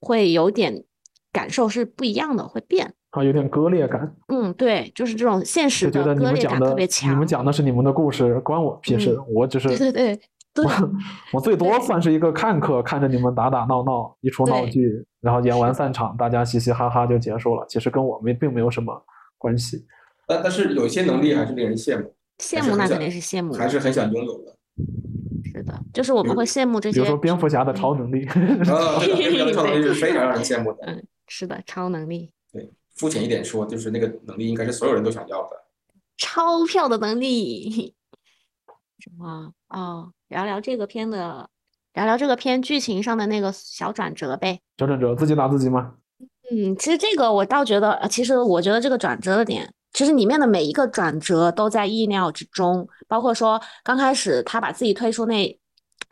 会有点。感受是不一样的，会变啊，有点割裂感。嗯，对，就是这种现实的割裂感特别强。你们讲的是你们的故事，关我屁事。我只是对对对，我最多算是一个看客，看着你们打打闹闹，一出闹剧，然后演完散场，大家嘻嘻哈哈就结束了。其实跟我们并没有什么关系。但但是有些能力还是令人羡慕，羡慕那肯定是羡慕，还是很想拥有的。是的，就是我们会羡慕这些，比如说蝙蝠侠的超能力，啊，蝙蝠侠的超能力是非常让人羡慕的。嗯。是的，超能力。对，肤浅一点说，就是那个能力应该是所有人都想要的。钞票的能力。什么？哦，聊聊这个片的，聊聊这个片剧情上的那个小转折呗。小转折，自己打自己吗？嗯，其实这个我倒觉得，其实我觉得这个转折的点，其实里面的每一个转折都在意料之中。包括说刚开始他把自己推出那，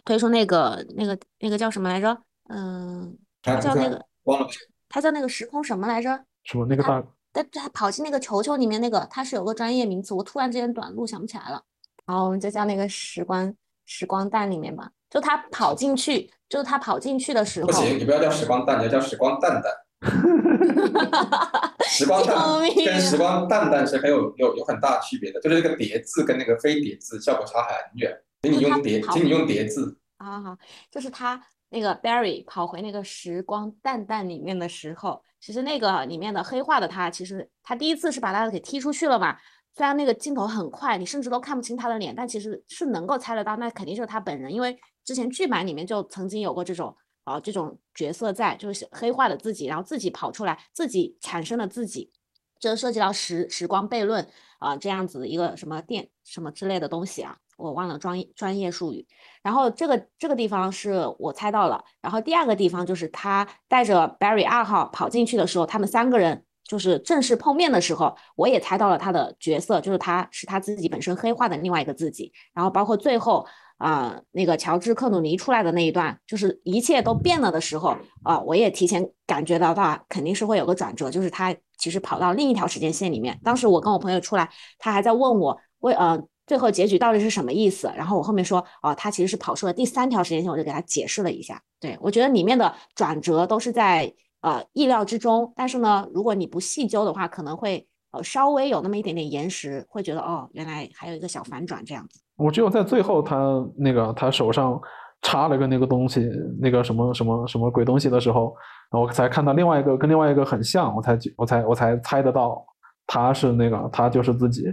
推出那个那个那个叫什么来着？嗯，叫那个忘了。他叫那个时空什么来着？什么那个大？他他跑进那个球球里面那个，他是有个专业名词，我突然之间短路想不起来了。然后我们就叫那个时光时光蛋里面吧。就他跑进去，就是他跑进去的时候。不行，你不要叫时光蛋，你要叫时光蛋蛋。时光蛋跟时光蛋蛋是很有有有很大区别的，就是那个叠字跟那个非叠字效果差很远。请你用叠，请你用叠字。好好，就是他。那个 Barry 跑回那个时光蛋蛋里面的时候，其实那个里面的黑化的他，其实他第一次是把他给踢出去了嘛。虽然那个镜头很快，你甚至都看不清他的脸，但其实是能够猜得到，那肯定就是他本人，因为之前剧版里面就曾经有过这种啊这种角色在，就是黑化的自己，然后自己跑出来，自己产生了自己，这涉及到时时光悖论。啊这样子一个什么电什么之类的东西啊，我忘了专专业术语。然后这个这个地方是我猜到了，然后第二个地方就是他带着 Barry 二号跑进去的时候，他们三个人就是正式碰面的时候，我也猜到了他的角色，就是他是他自己本身黑化的另外一个自己，然后包括最后。啊，那个乔治克鲁尼出来的那一段，就是一切都变了的时候啊，我也提前感觉到他肯定是会有个转折，就是他其实跑到另一条时间线里面。当时我跟我朋友出来，他还在问我为呃最后结局到底是什么意思，然后我后面说哦，他其实是跑出了第三条时间线，我就给他解释了一下。对我觉得里面的转折都是在呃意料之中，但是呢，如果你不细究的话，可能会呃稍微有那么一点点延时，会觉得哦，原来还有一个小反转这样子。我只有在最后，他那个他手上插了个那个东西，那个什么什么什么鬼东西的时候，我才看到另外一个跟另外一个很像，我才我才我才猜得到他是那个他就是自己。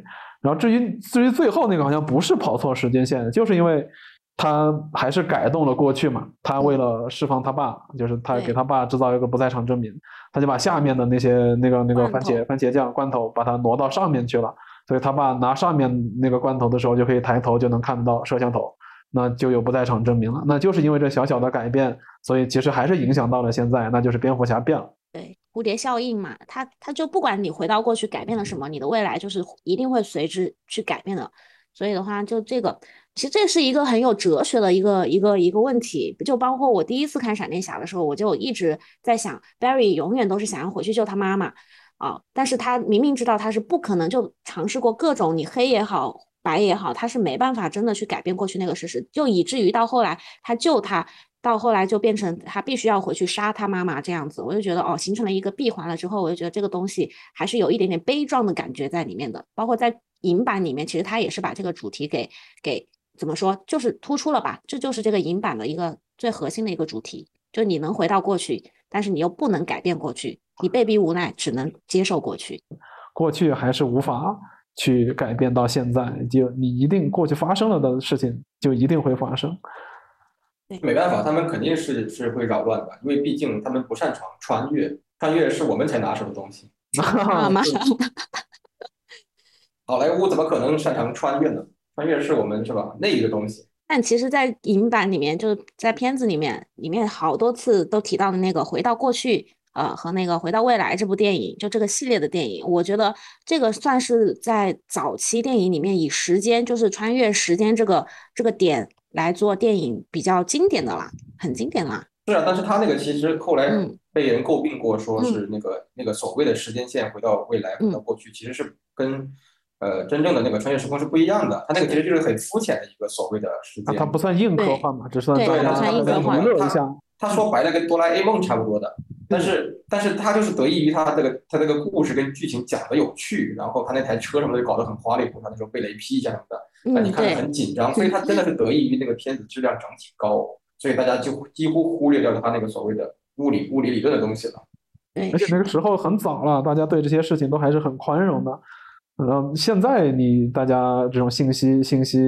然后至于至于最后那个好像不是跑错时间线，就是因为他还是改动了过去嘛。他为了释放他爸，就是他给他爸制造一个不在场证明，他就把下面的那些那个那个番茄番茄酱罐头把它挪到上面去了。所以他爸拿上面那个罐头的时候，就可以抬头就能看到摄像头，那就有不在场证明了。那就是因为这小小的改变，所以其实还是影响到了现在，那就是蝙蝠侠变了。对，蝴蝶效应嘛，他他就不管你回到过去改变了什么，你的未来就是一定会随之去改变的。所以的话，就这个，其实这是一个很有哲学的一个一个一个问题。就包括我第一次看闪电侠的时候，我就一直在想，Barry 永远都是想要回去救他妈妈。啊！但是他明明知道他是不可能，就尝试过各种你黑也好，白也好，他是没办法真的去改变过去那个事实，就以至于到后来他救他，到后来就变成他必须要回去杀他妈妈这样子。我就觉得哦，形成了一个闭环了之后，我就觉得这个东西还是有一点点悲壮的感觉在里面的。包括在银版里面，其实他也是把这个主题给给怎么说，就是突出了吧？这就是这个银版的一个最核心的一个主题，就你能回到过去，但是你又不能改变过去。你被逼无奈，只能接受过去。过去还是无法去改变到现在，就你一定过去发生了的事情就一定会发生。没办法，他们肯定是是会扰乱的，因为毕竟他们不擅长穿越，穿越是我们才拿手的东西。好莱坞怎么可能擅长穿越呢？穿越是我们是吧？那一个东西。但其实，在影版里面，就是在片子里面，里面好多次都提到的那个回到过去。呃，和那个《回到未来》这部电影，就这个系列的电影，我觉得这个算是在早期电影里面以时间，就是穿越时间这个这个点来做电影比较经典的啦，很经典啦。是啊，但是他那个其实后来被人诟病过，说是那个那个所谓的时间线回到未来、回到过去，其实是跟呃真正的那个穿越时空是不一样的。他那个其实就是很肤浅的一个所谓的时间。他不算硬科幻嘛，只算对，他算硬科幻。他说白了，跟哆啦 A 梦差不多的。但是，但是他就是得益于他这个他这个故事跟剧情讲的有趣，然后他那台车什么的搞得很花里胡哨，那时候被雷劈一下什么的，那你看着很紧张，所以他真的是得益于那个片子质量整体高，所以大家就几乎忽略掉了他那个所谓的物理物理理论的东西了。而且那个时候很早了，大家对这些事情都还是很宽容的。然嗯，现在你大家这种信息信息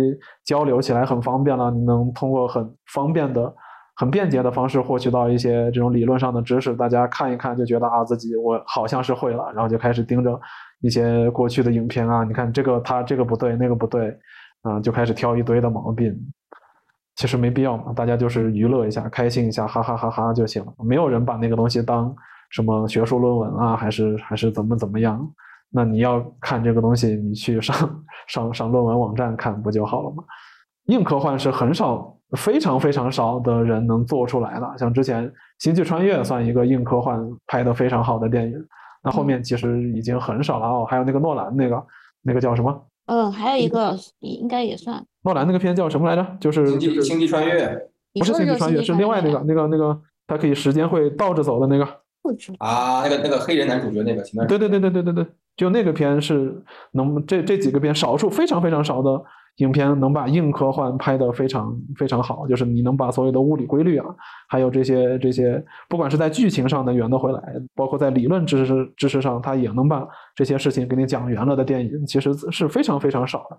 交流起来很方便了，你能通过很方便的。很便捷的方式获取到一些这种理论上的知识，大家看一看就觉得啊自己我好像是会了，然后就开始盯着一些过去的影片啊，你看这个他这个不对那个不对，啊就开始挑一堆的毛病，其实没必要嘛，大家就是娱乐一下，开心一下，哈哈哈哈就行了，没有人把那个东西当什么学术论文啊，还是还是怎么怎么样，那你要看这个东西，你去上上上论文网站看不就好了吗？硬科幻是很少。非常非常少的人能做出来的，像之前《星际穿越》算一个硬科幻拍的非常好的电影，那后面其实已经很少了哦。还有那个诺兰那个那个叫什么？嗯，还有一个应该也算。诺兰那个片叫什么来着？就是《星际星际穿越》，不是《星际穿越》，是另外那个那个那个，它可以时间会倒着走的那个。啊，那个那个黑人男主角那个。对对对对对对对，就那个片是能这这几个片少数非常非常少的。影片能把硬科幻拍得非常非常好，就是你能把所有的物理规律啊，还有这些这些，不管是在剧情上能圆得回来，包括在理论知识知识上，它也能把这些事情给你讲圆了的电影，其实是非常非常少的。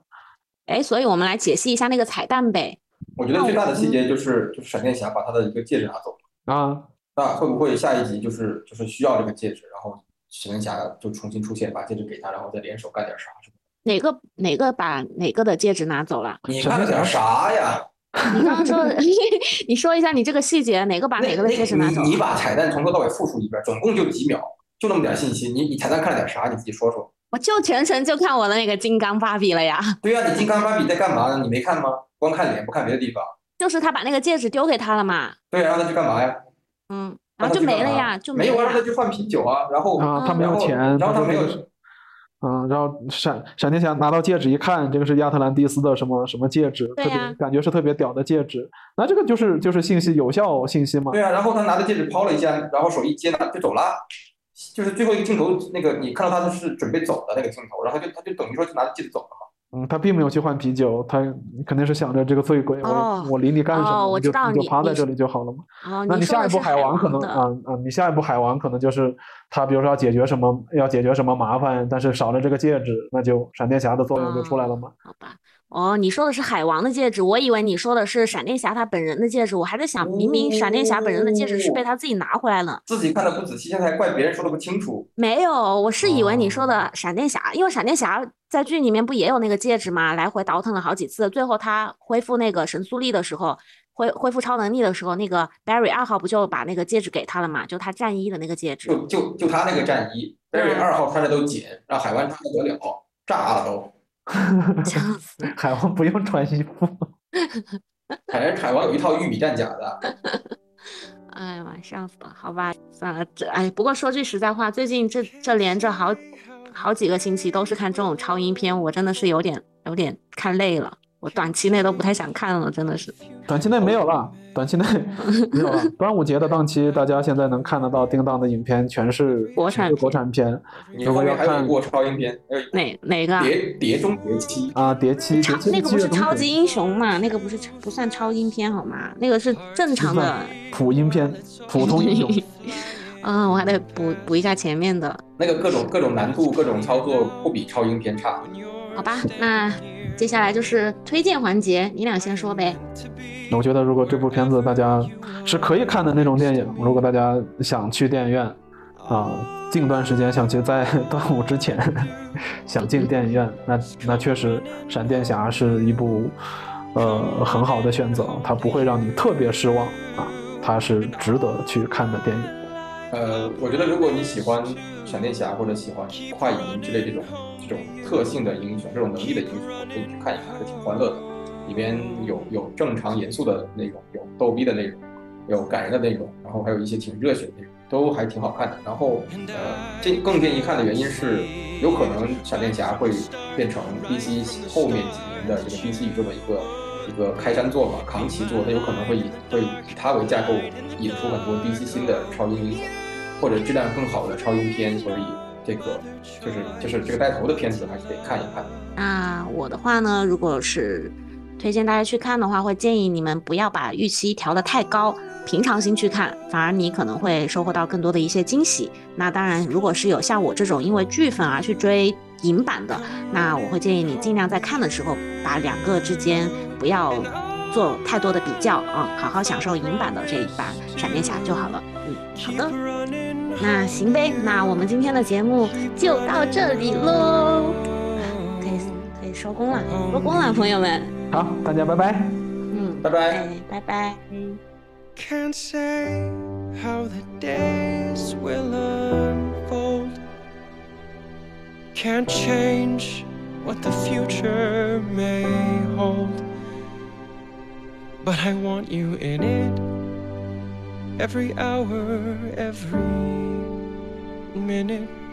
哎，所以我们来解析一下那个彩蛋呗。我觉得最大的细节就是就是闪电侠把他的一个戒指拿走了啊，那会不会下一集就是就是需要这个戒指，然后闪电侠就重新出现，把戒指给他，然后再联手干点啥？哪个哪个把哪个的戒指拿走了？你看了点啥呀？你刚刚说，你说一下你这个细节，哪个把哪个的戒指拿走？你你把彩蛋从头到尾复述一遍，总共就几秒，就那么点信息。你你彩蛋看了点啥？你自己说说。我就全程就看我的那个金刚芭比了呀。对呀，你金刚芭比在干嘛呢？你没看吗？光看脸不看别的地方。就是他把那个戒指丢给他了嘛。对呀，让他去干嘛呀？嗯，然后就没了呀，就没有啊，让他去换啤酒啊。然后啊，他没有钱，然后他没有。嗯，然后闪闪电侠拿到戒指一看，这个是亚特兰蒂斯的什么什么戒指，特别感觉是特别屌的戒指。那这个就是就是信息有效信息嘛？对啊，然后他拿着戒指抛了一下，然后手一接拿就走了，就是最后一个镜头，那个你看到他是准备走的那个镜头，然后就他就等于说就拿着戒指走了嘛。嗯，他并没有去换啤酒，他肯定是想着这个醉鬼，我我理你干什么？我就你就趴在这里就好了嘛。哦，那你下一步海王可能啊啊，你下一步海王可能就是他，比如说要解决什么，要解决什么麻烦，但是少了这个戒指，那就闪电侠的作用就出来了嘛。好吧。哦，你说的是海王的戒指，我以为你说的是闪电侠他本人的戒指，我还在想，明明闪电侠本人的戒指是被他自己拿回来了，自己看的不仔细，现在还怪别人说的不清楚。没有，我是以为你说的闪电侠，因为闪电侠在剧里面不也有那个戒指吗？来回倒腾了好几次，最后他恢复那个神速力的时候，恢恢复超能力的时候，那个 Barry 二号不就把那个戒指给他了嘛？就他战衣的那个戒指，就就就他那个战衣，Barry 二号穿着都紧，让海湾穿的得了，炸了都。笑死！海王不用穿衣服。海海王有一套玉米战甲的。哎呀妈，笑死了！好吧，算了，这哎，不过说句实在话，最近这这连着好好几个星期都是看这种超英片，我真的是有点有点看累了。我短期内都不太想看了，真的是。短期内没有了，短期内 没有了。端午节的档期，大家现在能看得到定档的影片全是国产国产片。如果要看一部超英片，哪哪个？碟碟中谍七啊，谍七。那个不是超级英雄嘛？那个不是不算超英片好吗？那个是正常的普英片，普通英雄。啊，我还得补补一下前面的。那个各种各种难度、各种操作不比超英片差。好吧，那。接下来就是推荐环节，你俩先说呗。我觉得如果这部片子大家是可以看的那种电影，如果大家想去电影院啊，近段时间想去在 端午之前 想进电影院，那那确实闪电侠是一部呃很好的选择，它不会让你特别失望啊，它是值得去看的电影。呃，我觉得如果你喜欢闪电侠或者喜欢快银之类这种。这种特性的英雄，这种能力的英雄，可以去看一看，还是挺欢乐的。里边有有正常严肃的内容，有逗逼的内容，有感人的内容，然后还有一些挺热血的内容，都还挺好看的。然后，呃，建更建议看的原因是，有可能闪电侠会变成 DC 后面几年的这个 DC 宇宙的一个一个开山作吧，扛旗作，那有可能会以会以它为架构，引出很多 DC 新的超英英雄，或者质量更好的超英片，所以。这个就是就是这个带头的片子，还是得看一看。那我的话呢，如果是推荐大家去看的话，会建议你们不要把预期调得太高，平常心去看，反而你可能会收获到更多的一些惊喜。那当然，如果是有像我这种因为剧粉而去追影版的，那我会建议你尽量在看的时候，把两个之间不要做太多的比较啊，好好享受影版的这一版闪电侠就好了。嗯，好的。那行呗，那我们今天的节目就到这里喽，可以可以收工了，收工了，朋友们。好，大家拜拜。嗯，拜拜，拜拜。every hour, every minute